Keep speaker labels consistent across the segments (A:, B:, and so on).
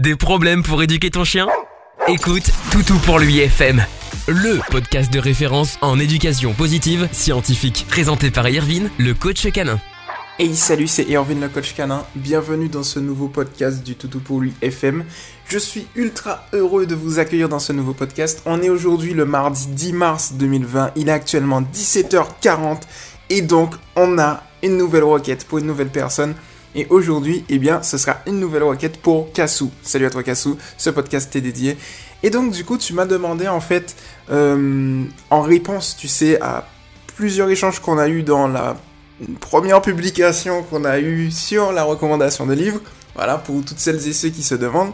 A: Des problèmes pour éduquer ton chien? Écoute Toutou pour lui FM, le podcast de référence en éducation positive scientifique, présenté par Irvine, le coach canin.
B: Hey salut, c'est Irvine le coach canin. Bienvenue dans ce nouveau podcast du Toutou pour lui FM. Je suis ultra heureux de vous accueillir dans ce nouveau podcast. On est aujourd'hui le mardi 10 mars 2020. Il est actuellement 17h40 et donc on a une nouvelle requête pour une nouvelle personne. Et aujourd'hui, eh bien, ce sera une nouvelle requête pour Kassou. Salut à toi Kassou, ce podcast est dédié. Et donc, du coup, tu m'as demandé, en fait, euh, en réponse, tu sais, à plusieurs échanges qu'on a eu dans la première publication qu'on a eue sur la recommandation de livres, voilà, pour toutes celles et ceux qui se demandent,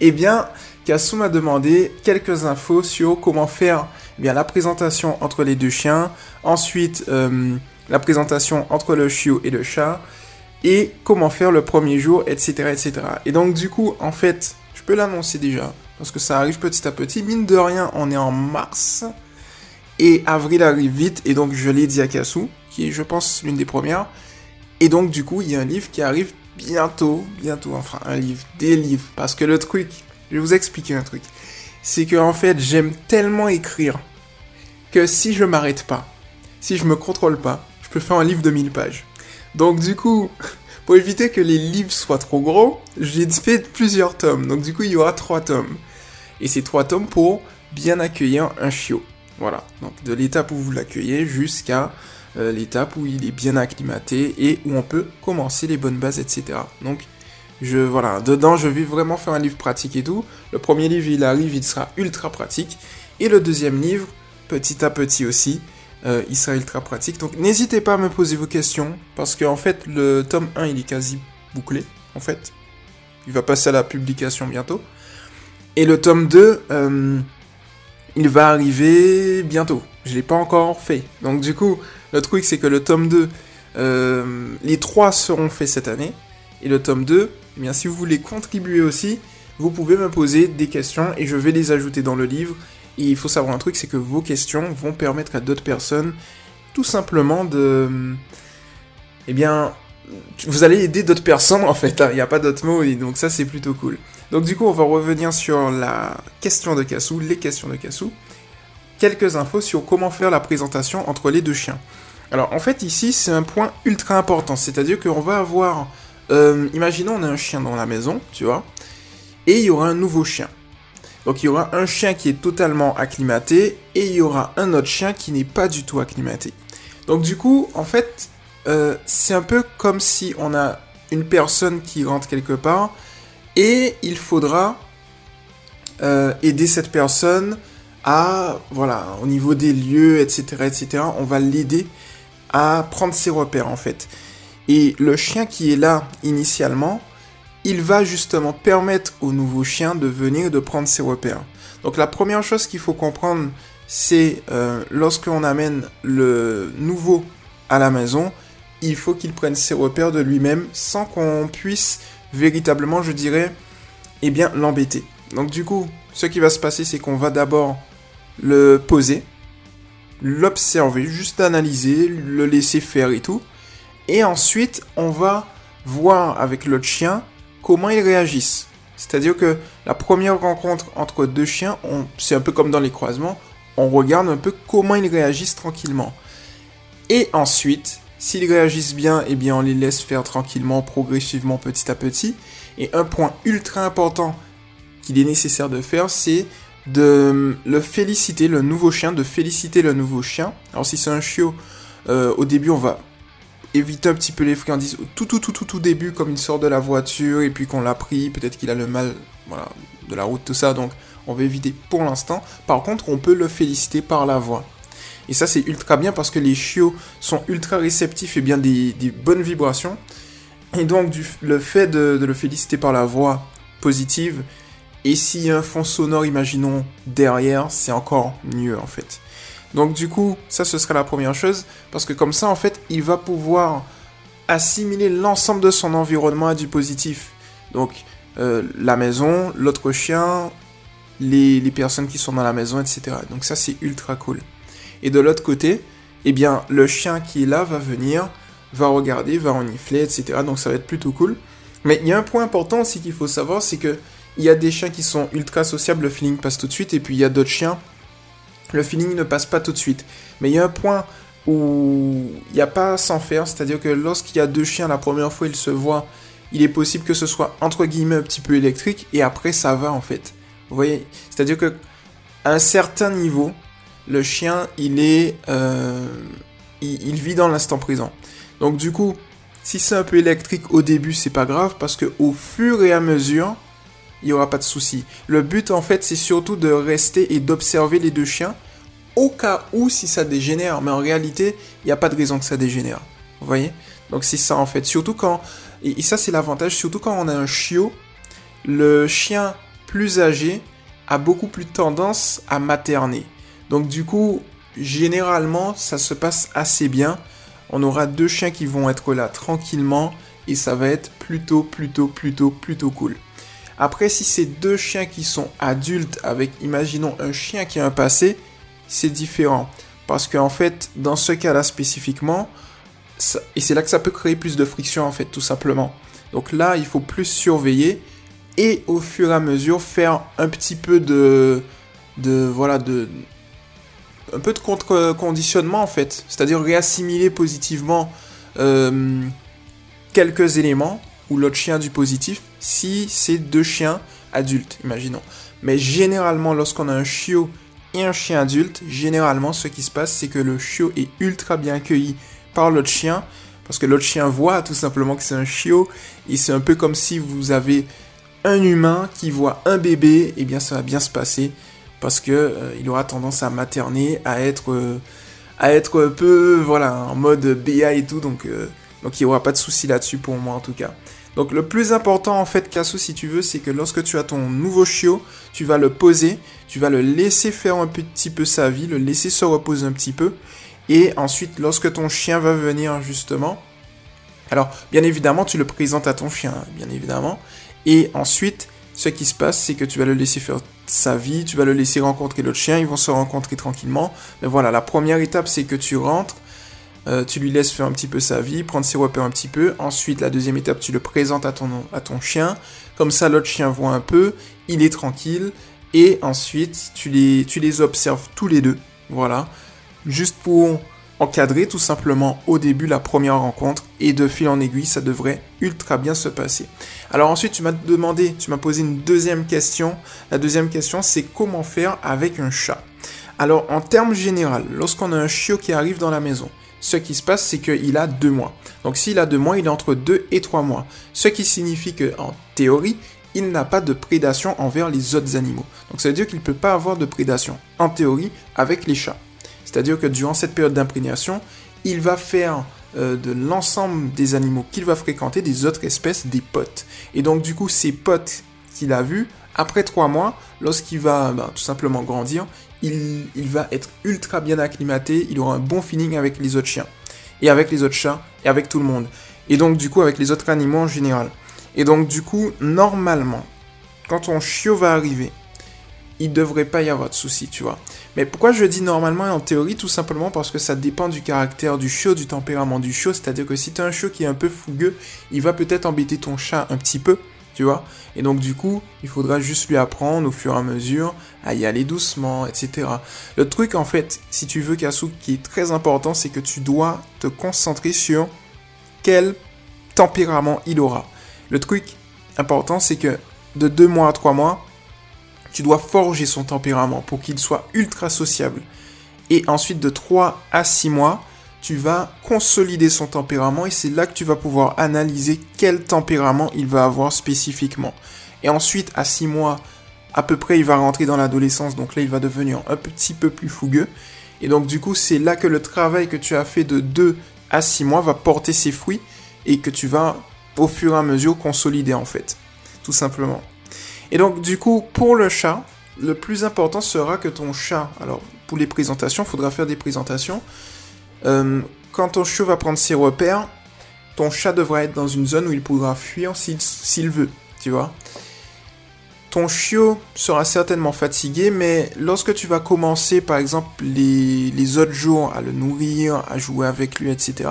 B: eh bien, Kassou m'a demandé quelques infos sur comment faire eh bien, la présentation entre les deux chiens, ensuite euh, la présentation entre le chiot et le chat, et comment faire le premier jour, etc., etc. Et donc du coup, en fait, je peux l'annoncer déjà, parce que ça arrive petit à petit. Mine de rien, on est en mars, et avril arrive vite, et donc je l'ai dit à Kassou, qui est, je pense, l'une des premières. Et donc du coup, il y a un livre qui arrive bientôt, bientôt, enfin un livre, des livres, parce que le truc, je vais vous expliquer un truc, c'est que en fait, j'aime tellement écrire que si je m'arrête pas, si je me contrôle pas, je peux faire un livre de 1000 pages. Donc du coup, pour éviter que les livres soient trop gros, j'ai fait plusieurs tomes. Donc du coup, il y aura trois tomes. Et ces trois tomes pour bien accueillir un chiot. Voilà. Donc de l'étape où vous l'accueillez jusqu'à euh, l'étape où il est bien acclimaté et où on peut commencer les bonnes bases, etc. Donc je voilà, dedans je vais vraiment faire un livre pratique et tout. Le premier livre il arrive, il sera ultra pratique. Et le deuxième livre, petit à petit aussi, euh, il sera ultra pratique. Donc n'hésitez pas à me poser vos questions, parce qu'en en fait, le tome 1, il est quasi bouclé, en fait. Il va passer à la publication bientôt. Et le tome 2, euh, il va arriver bientôt. Je l'ai pas encore fait. Donc du coup, le truc, c'est que le tome 2, euh, les trois seront faits cette année. Et le tome 2, eh bien, si vous voulez contribuer aussi, vous pouvez me poser des questions et je vais les ajouter dans le livre et il faut savoir un truc, c'est que vos questions vont permettre à d'autres personnes tout simplement de... Eh bien, vous allez aider d'autres personnes en fait, hein. il n'y a pas d'autres mots, et donc ça c'est plutôt cool. Donc du coup, on va revenir sur la question de Kassou, les questions de Kassou. Quelques infos sur comment faire la présentation entre les deux chiens. Alors en fait ici c'est un point ultra important, c'est-à-dire qu'on va avoir, euh, imaginons on a un chien dans la maison, tu vois, et il y aura un nouveau chien. Donc il y aura un chien qui est totalement acclimaté et il y aura un autre chien qui n'est pas du tout acclimaté. Donc du coup, en fait, euh, c'est un peu comme si on a une personne qui rentre quelque part et il faudra euh, aider cette personne à, voilà, au niveau des lieux, etc., etc., on va l'aider à prendre ses repères en fait. Et le chien qui est là initialement, il va justement permettre au nouveau chien de venir de prendre ses repères. Donc la première chose qu'il faut comprendre, c'est euh, lorsqu'on amène le nouveau à la maison, il faut qu'il prenne ses repères de lui-même sans qu'on puisse véritablement, je dirais, eh bien, l'embêter. Donc du coup, ce qui va se passer, c'est qu'on va d'abord le poser, l'observer, juste analyser, le laisser faire et tout. Et ensuite, on va voir avec l'autre chien comment ils réagissent. C'est-à-dire que la première rencontre entre deux chiens, c'est un peu comme dans les croisements, on regarde un peu comment ils réagissent tranquillement. Et ensuite, s'ils réagissent bien, eh bien on les laisse faire tranquillement, progressivement, petit à petit. Et un point ultra important qu'il est nécessaire de faire, c'est de le féliciter, le nouveau chien, de féliciter le nouveau chien. Alors si c'est un chiot, euh, au début on va éviter un petit peu les friandises tout, tout, tout, tout, tout début, comme il sort de la voiture et puis qu'on l'a pris, peut-être qu'il a le mal voilà, de la route, tout ça, donc on va éviter pour l'instant. Par contre, on peut le féliciter par la voix. Et ça, c'est ultra bien parce que les chiots sont ultra réceptifs et bien des, bonnes vibrations. Et donc, le fait de, de, le féliciter par la voix positive, et s'il y a un fond sonore, imaginons, derrière, c'est encore mieux en fait. Donc du coup, ça ce sera la première chose, parce que comme ça, en fait, il va pouvoir assimiler l'ensemble de son environnement à du positif. Donc euh, la maison, l'autre chien, les, personnes qui sont dans la maison, etc. Donc ça c'est ultra cool. Et de l'autre côté, eh bien le chien qui est là va venir, va regarder, va renifler, etc. Donc ça va être plutôt cool. Mais il y a un point important aussi qu'il faut savoir, c'est que il y a des chiens qui sont ultra sociables, le feeling passe tout de suite, et puis il y a d'autres chiens, le feeling ne passe pas tout de suite. Mais il y a un point où il n'y a pas sans faire, c'est-à-dire que lorsqu'il y a deux chiens, la première fois ils se voient, il est possible que ce soit entre guillemets un petit peu électrique, et après ça va en fait. Vous voyez? C'est-à-dire que à un certain niveau, le chien, il est... Euh, il, vit dans l'instant présent. Donc du coup, si c'est un peu électrique au début, c'est pas grave, parce que au fur et à mesure, il n'y aura pas de souci. Le but, en fait, c'est surtout de rester et d'observer les deux chiens, au cas où si ça dégénère. Mais en réalité, il n'y a pas de raison que ça dégénère. Vous voyez? Donc c'est ça, en fait. Surtout quand... Et, ça, c'est l'avantage, surtout quand on a un chiot, le chien plus âgé a beaucoup plus tendance à materner. Donc du coup, généralement, ça se passe assez bien. On aura deux chiens qui vont être là tranquillement et ça va être plutôt, plutôt, plutôt, plutôt cool. Après, si c'est deux chiens qui sont adultes avec, imaginons, un chien qui a un passé, c'est différent. Parce qu'en fait, dans ce cas-là spécifiquement, et c'est là que ça peut créer plus de friction, en fait, tout simplement. Donc là, il faut plus surveiller et au fur et à mesure faire un petit peu de, de voilà, de, un peu de contre-conditionnement en fait, c'est-à-dire réassimiler positivement euh, quelques éléments ou l'autre chien du positif si c'est deux chiens adultes, imaginons. Mais généralement, lorsqu'on a un chiot et un chien adulte, généralement, ce qui se passe, c'est que le chiot est ultra bien accueilli par l'autre chien, parce que l'autre chien voit tout simplement que c'est un chiot, et c'est un peu comme si vous avez un humain qui voit un bébé, et eh bien ça va bien se passer parce que euh, il aura tendance à materner, à être euh, à être un peu voilà en mode BA et tout, donc euh, donc il n'y aura pas de souci là-dessus pour moi en tout cas. Donc le plus important en fait, Casso, si tu veux, c'est que lorsque tu as ton nouveau chiot, tu vas le poser, tu vas le laisser faire un petit peu sa vie, le laisser se reposer un petit peu, et ensuite lorsque ton chien va venir justement, alors bien évidemment tu le présentes à ton chien, bien évidemment, et ensuite ce qui se passe, c'est que tu vas le laisser faire sa vie, tu vas le laisser rencontrer l'autre chien, ils vont se rencontrer tranquillement. Mais voilà, la première étape, c'est que tu rentres, euh, tu lui laisses faire un petit peu sa vie, prendre ses repères un petit peu. Ensuite, la deuxième étape, tu le présentes à ton, chien. Comme ça, l'autre chien voit un peu, il est tranquille. Et ensuite, tu les, tu les observes tous les deux. Voilà. Juste pour encadrer tout simplement au début la première rencontre et de fil en aiguille ça devrait ultra bien se passer. Alors ensuite tu m'as demandé, tu m'as posé une deuxième question. La deuxième question c'est comment faire avec un chat? Alors en termes général, lorsqu'on a un chiot qui arrive dans la maison, ce qui se passe c'est qu'il a deux mois. Donc s'il a deux mois, il est entre deux et trois mois. Ce qui signifie que en théorie, il n'a pas de prédation envers les autres animaux. Donc ça veut dire qu'il ne peut pas avoir de prédation, en théorie, avec les chats. C'est-à-dire que durant cette période d'imprégnation, il va faire euh, de l'ensemble des animaux qu'il va fréquenter des autres espèces des potes. Et donc du coup, ces potes qu'il a vus, après trois mois, lorsqu'il va ben, tout simplement grandir, il, va être ultra bien acclimaté, il aura un bon feeling avec les autres chiens, et avec les autres chats, et avec tout le monde. Et donc du coup, avec les autres animaux en général. Et donc du coup, normalement, quand ton chiot va arriver, il devrait pas y avoir de soucis, tu vois. Mais pourquoi je dis normalement et en théorie? Tout simplement parce que ça dépend du caractère du chiot, du tempérament du chiot. C'est-à-dire que si tu as un chiot qui est un peu fougueux, il va peut-être embêter ton chat un petit peu, tu vois. Et donc du coup, il faudra juste lui apprendre au fur et à mesure à y aller doucement, etc. Le truc en fait, si tu veux Kasu, qui est très important, c'est que tu dois te concentrer sur quel tempérament il aura. Le truc important, c'est que de 2 mois à 3 mois, tu dois forger son tempérament pour qu'il soit ultra sociable. Et ensuite, de 3 à 6 mois, tu vas consolider son tempérament et c'est là que tu vas pouvoir analyser quel tempérament il va avoir spécifiquement. Et ensuite, à 6 mois, à peu près, il va rentrer dans l'adolescence, donc là, il va devenir un petit peu plus fougueux. Et donc, du coup, c'est là que le travail que tu as fait de 2 à 6 mois va porter ses fruits et que tu vas, au fur et à mesure, consolider en fait. Tout simplement. Et donc, du coup, pour le chat, le plus important sera que ton chat, alors pour les présentations, il faudra faire des présentations. Euh, quand ton chiot va prendre ses repères, ton chat devra être dans une zone où il pourra fuir s'il veut, tu vois. Ton chiot sera certainement fatigué, mais lorsque tu vas commencer, par exemple, les, les autres jours à le nourrir, à jouer avec lui, etc.,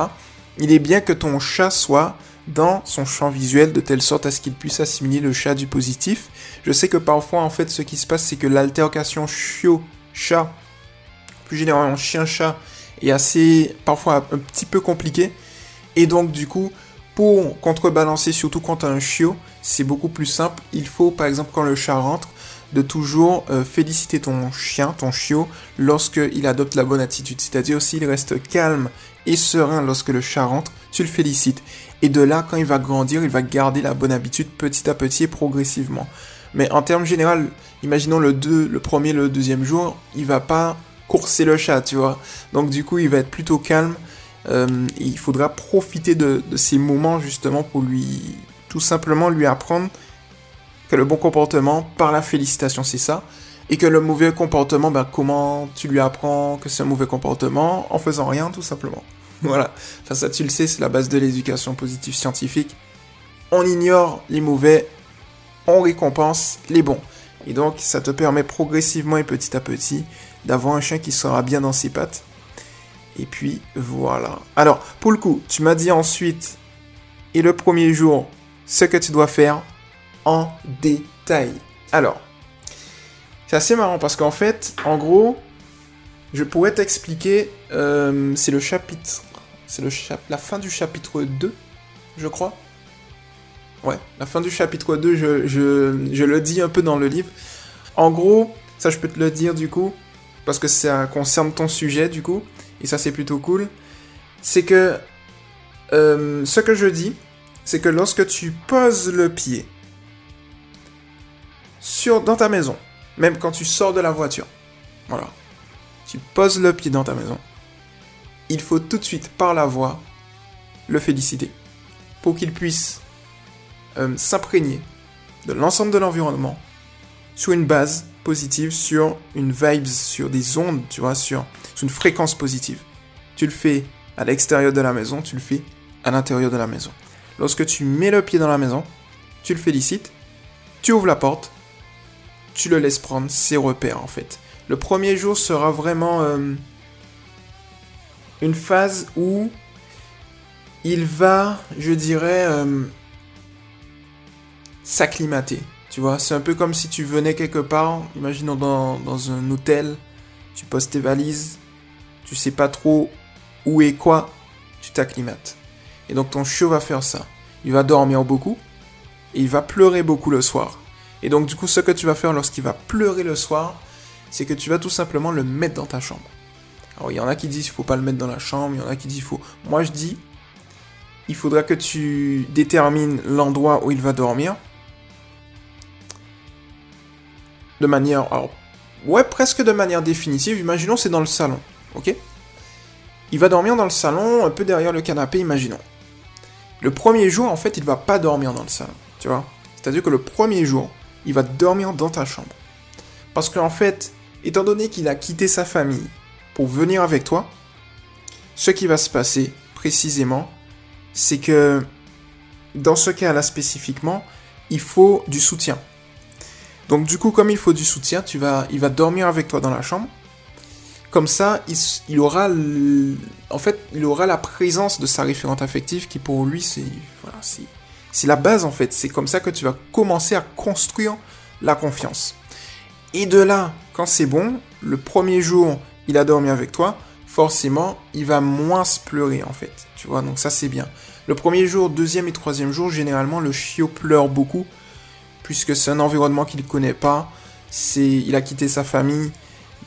B: il est bien que ton chat soit dans son champ visuel de telle sorte à ce qu'il puisse assimiler le chat du positif. Je sais que parfois, en fait, ce qui se passe, c'est que l'altercation chiot-chat, plus généralement chien-chat, est assez, parfois un petit peu compliquée. Et donc, du coup, pour contrebalancer, surtout quand as un chiot, c'est beaucoup plus simple. Il faut, par exemple, quand le chat rentre, de toujours euh, féliciter ton chien, ton chiot, lorsqu'il adopte la bonne attitude. C'est-à-dire s'il reste calme et serein lorsque le chat rentre, tu le félicites. Et de là, quand il va grandir, il va garder la bonne habitude petit à petit et progressivement. Mais en termes général, imaginons le 2, le premier, le deuxième jour, il va pas courser le chat, tu vois. Donc du coup, il va être plutôt calme. Euh, il faudra profiter de, ces moments justement pour lui, tout simplement lui apprendre que le bon comportement, par la félicitation, c'est ça. Et que le mauvais comportement, ben, comment tu lui apprends que c'est un mauvais comportement? En faisant rien, tout simplement. Voilà. Enfin, ça, tu le sais, c'est la base de l'éducation positive scientifique. On ignore les mauvais, on récompense les bons. Et donc, ça te permet progressivement et petit à petit d'avoir un chien qui sera bien dans ses pattes. Et puis, voilà. Alors, pour le coup, tu m'as dit ensuite, et le premier jour, ce que tu dois faire en détail. Alors, c'est assez marrant parce qu'en fait, en gros, je pourrais t'expliquer, euh, c'est le chapitre, c'est le la fin du chapitre 2, je crois. Ouais, la fin du chapitre 2, je, je, le dis un peu dans le livre. En gros, ça je peux te le dire du coup, parce que ça concerne ton sujet du coup, et ça c'est plutôt cool. C'est que euh, ce que je dis, c'est que lorsque tu poses le pied sur, dans ta maison, même quand tu sors de la voiture, voilà, tu poses le pied dans ta maison, il faut tout de suite par la voix le féliciter pour qu'il puisse euh, s'imprégner de l'ensemble de l'environnement sur une base positive, sur une vibes, sur des ondes, tu vois, sur, sur une fréquence positive. Tu le fais à l'extérieur de la maison, tu le fais à l'intérieur de la maison. Lorsque tu mets le pied dans la maison, tu le félicites, tu ouvres la porte, tu le laisses prendre ses repères en fait. Le premier jour sera vraiment euh, une phase où il va, je dirais, euh, s'acclimater. Tu vois, c'est un peu comme si tu venais quelque part, imaginons dans, un hôtel, tu poses tes valises, tu sais pas trop où et quoi, tu t'acclimates. Et donc ton chiot va faire ça. Il va dormir beaucoup et il va pleurer beaucoup le soir. Et donc du coup, ce que tu vas faire lorsqu'il va pleurer le soir, c'est que tu vas tout simplement le mettre dans ta chambre. Alors il y en a qui disent qu'il faut pas le mettre dans la chambre, il y en a qui disent qu'il faut. Moi je dis, il faudra que tu détermines l'endroit où il va dormir de manière, alors, ouais, presque de manière définitive. Imaginons c'est dans le salon, ok? Il va dormir dans le salon, un peu derrière le canapé, imaginons. Le premier jour, en fait, il va pas dormir dans le salon, tu vois? C'est-à-dire que le premier jour, il va dormir dans ta chambre. Parce qu'en fait, étant donné qu'il a quitté sa famille pour venir avec toi, ce qui va se passer précisément, c'est que dans ce cas-là spécifiquement, il faut du soutien. Donc du coup, comme il faut du soutien, tu vas, il va dormir avec toi dans la chambre. Comme ça, il, aura, en fait, il aura la présence de sa référente affective qui pour lui, c'est, voilà, c'est la base en fait. C'est comme ça que tu vas commencer à construire la confiance. Et de là, quand c'est bon, le premier jour, il a dormi avec toi, forcément, il va moins se pleurer en fait. Tu vois, donc ça c'est bien. Le premier jour, deuxième et troisième jour, généralement, le chiot pleure beaucoup puisque c'est un environnement qu'il ne connaît pas. C'est, il a quitté sa famille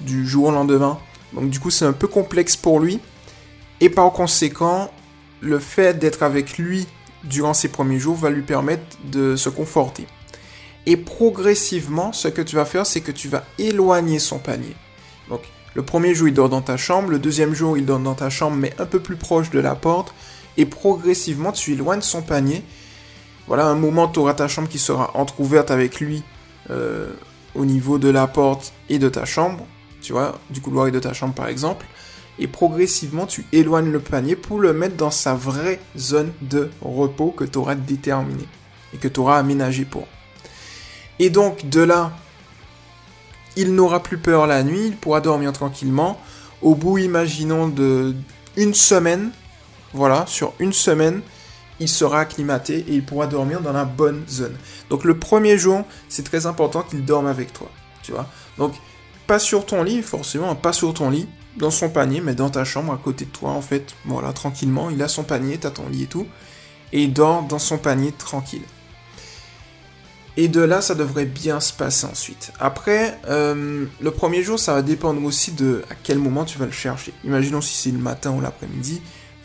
B: du jour au lendemain. Donc du coup, c'est un peu complexe pour lui. Et par conséquent, le fait d'être avec lui durant ces premiers jours va lui permettre de se conforter. Et progressivement, ce que tu vas faire, c'est que tu vas éloigner son panier. Donc, le premier jour, il dort dans ta chambre. Le deuxième jour, il dort dans ta chambre, mais un peu plus proche de la porte. Et progressivement, tu éloignes son panier voilà, un moment, tu auras ta chambre qui sera entrouverte avec lui euh, au niveau de la porte et de ta chambre, tu vois, du couloir et de ta chambre par exemple. Et progressivement, tu éloignes le panier pour le mettre dans sa vraie zone de repos que tu auras déterminée et que tu auras aménagé pour. Et donc, de là, il n'aura plus peur la nuit, il pourra dormir tranquillement. Au bout, imaginons, de une semaine, voilà, sur une semaine, il sera acclimaté et il pourra dormir dans la bonne zone. Donc le premier jour, c'est très important qu'il dorme avec toi, tu vois. Donc pas sur ton lit, forcément, pas sur ton lit, dans son panier, mais dans ta chambre à côté de toi, en fait, voilà, tranquillement, il a son panier, t'as ton lit et tout, et il dort dans son panier tranquille. Et de là, ça devrait bien se passer ensuite. Après, euh, le premier jour, ça va dépendre aussi de à quel moment tu vas le chercher. Imaginons si c'est le matin ou l'après-midi,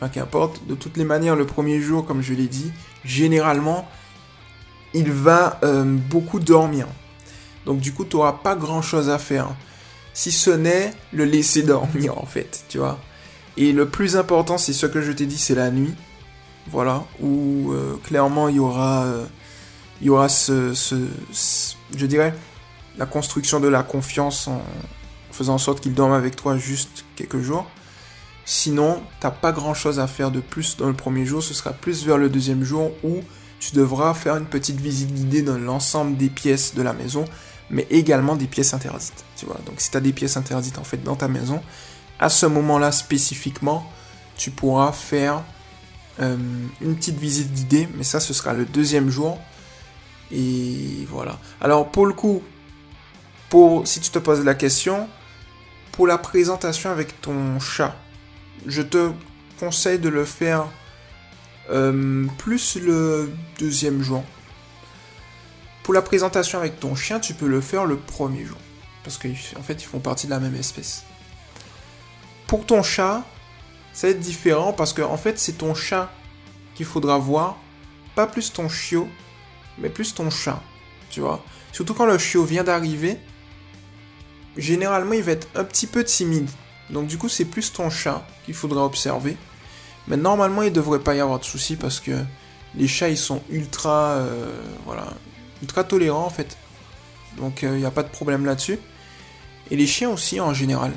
B: qu'importe. De toutes les manières, le premier jour, comme je l'ai dit, généralement, il va euh, beaucoup dormir. Donc du coup, tu n'auras pas grand-chose à faire. Si ce n'est le laisser dormir, en fait, tu vois. Et le plus important, c'est ce que je t'ai dit, c'est la nuit. Voilà, où euh, clairement, il y aura il y aura ce, je dirais, la construction de la confiance en faisant en sorte qu'il dorme avec toi juste quelques jours. Sinon, t'as pas grand chose à faire de plus dans le premier jour, ce sera plus vers le deuxième jour où tu devras faire une petite visite guidée dans l'ensemble des pièces de la maison, mais également des pièces interdites. Tu vois, donc si tu as des pièces interdites en fait dans ta maison, à ce moment-là spécifiquement, tu pourras faire euh, une petite visite guidée, mais ça ce sera le deuxième jour et voilà. Alors pour le coup, si tu te poses la question, pour la présentation avec ton chat, je te conseille de le faire euh, plus le deuxième jour. Pour la présentation avec ton chien, tu peux le faire le premier jour. Parce qu'en fait, ils font partie de la même espèce. Pour ton chat, ça va être différent parce que en fait, c'est ton chat qu'il faudra voir, pas plus ton chiot mais plus ton chat, tu vois. Surtout quand le chiot vient d'arriver, généralement il va être un petit peu timide. Donc du coup c'est plus ton chat qu'il faudra observer. Mais normalement il devrait pas y avoir de soucis parce que les chats ils sont ultra, euh, voilà, ultra tolérants en fait. Donc il euh, n'y a pas de problème là-dessus. Et les chiens aussi en général.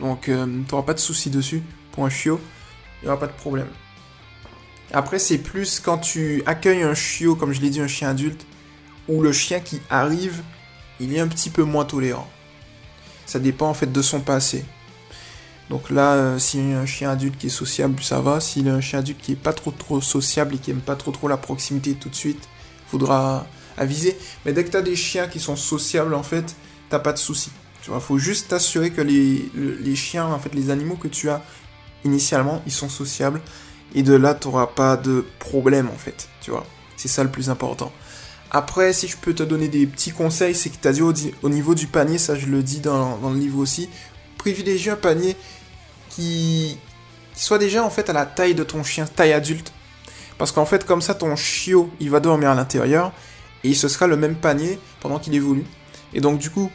B: Donc euh, tu n'auras pas de soucis dessus. Pour un chiot, il n'y aura pas de problème. Après, c'est plus quand tu accueilles un chiot, comme je l'ai dit, un chien adulte, ou le chien qui arrive, il est un petit peu moins tolérant. Ça dépend en fait de son passé. Donc là, euh, a un chien adulte qui est sociable, ça va. S'il a un chien adulte qui est pas trop trop sociable et qui aime pas trop trop la proximité tout de suite, faudra aviser. Mais dès que tu as des chiens qui sont sociables, en fait, t'as pas de souci. Tu vois, faut juste t'assurer que les, les chiens, en fait, les animaux que tu as initialement, ils sont sociables et de là, tu n'auras pas de problème en fait, tu vois. C'est ça le plus important. Après, si je peux te donner des petits conseils, c'est que tu dit au, niveau du panier, ça je le dis dans, le livre aussi, privilégie un panier qui, soit déjà en fait à la taille de ton chien, taille adulte. Parce qu'en fait, comme ça, ton chiot, il va dormir à l'intérieur et ce sera le même panier pendant qu'il évolue. Et donc, du coup,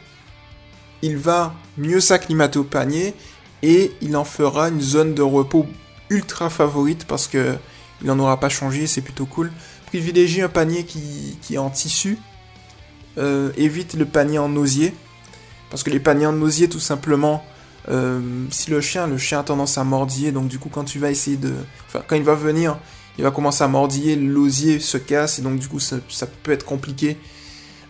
B: il va mieux s'acclimater au panier et il en fera une zone de repos ultra favorite parce que il n'en aura pas changé, c'est plutôt cool. Privilégie un panier qui, est en tissu. Euh, évite le panier en osier. Parce que les paniers en osier, tout simplement, euh, si le chien, le chien a tendance à mordiller, donc du coup, quand tu vas essayer de. Enfin, quand il va venir, il va commencer à mordiller, l'osier se casse, et donc du coup, ça, peut être compliqué.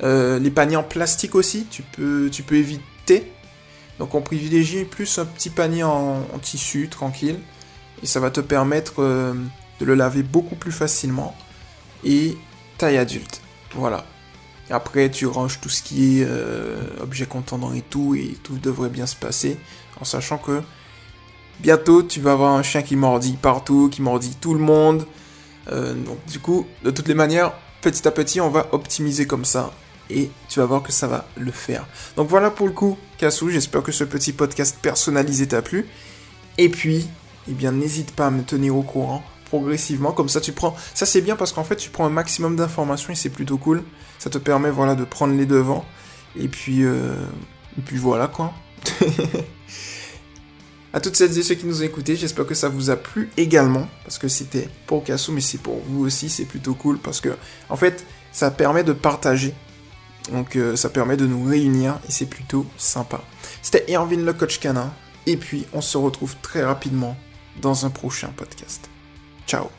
B: Euh, les paniers en plastique aussi, tu peux, tu peux éviter. Donc on privilégie plus un petit panier en tissu, tranquille et ça va te permettre euh, de le laver beaucoup plus facilement et taille adulte. Voilà. Après, tu ranges tout ce qui est euh, objet contendant et tout, et tout devrait bien se passer, en sachant que bientôt tu vas avoir un chien qui mordit partout, qui mordit tout le monde. Euh, donc, du coup, de toutes les manières, petit à petit, on va optimiser comme ça, et tu vas voir que ça va le faire. Donc voilà pour le coup, Kassou, j'espère que ce petit podcast personnalisé t'a plu. Et puis, eh bien n'hésite pas à me tenir au courant progressivement. Comme ça, tu prends. Ça, c'est bien parce qu'en fait, tu prends un maximum d'informations et c'est plutôt cool. Ça te permet, voilà, de prendre les devants. Et puis, euh... et puis voilà quoi. à toutes celles et ceux qui nous ont écoutés, j'espère que ça vous a plu également. Parce que c'était pour Kassou, mais c'est pour vous aussi. C'est plutôt cool parce que, en fait, ça permet de partager. Donc, euh, ça permet de nous réunir et c'est plutôt sympa. C'était Erwin le coach canin. Et puis, on se retrouve très rapidement dans un prochain podcast. Ciao.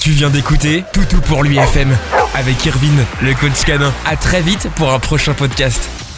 A: Tu viens d'écouter Toutou pour l'UFM avec Irvine, le coach canin. À très vite pour un prochain podcast.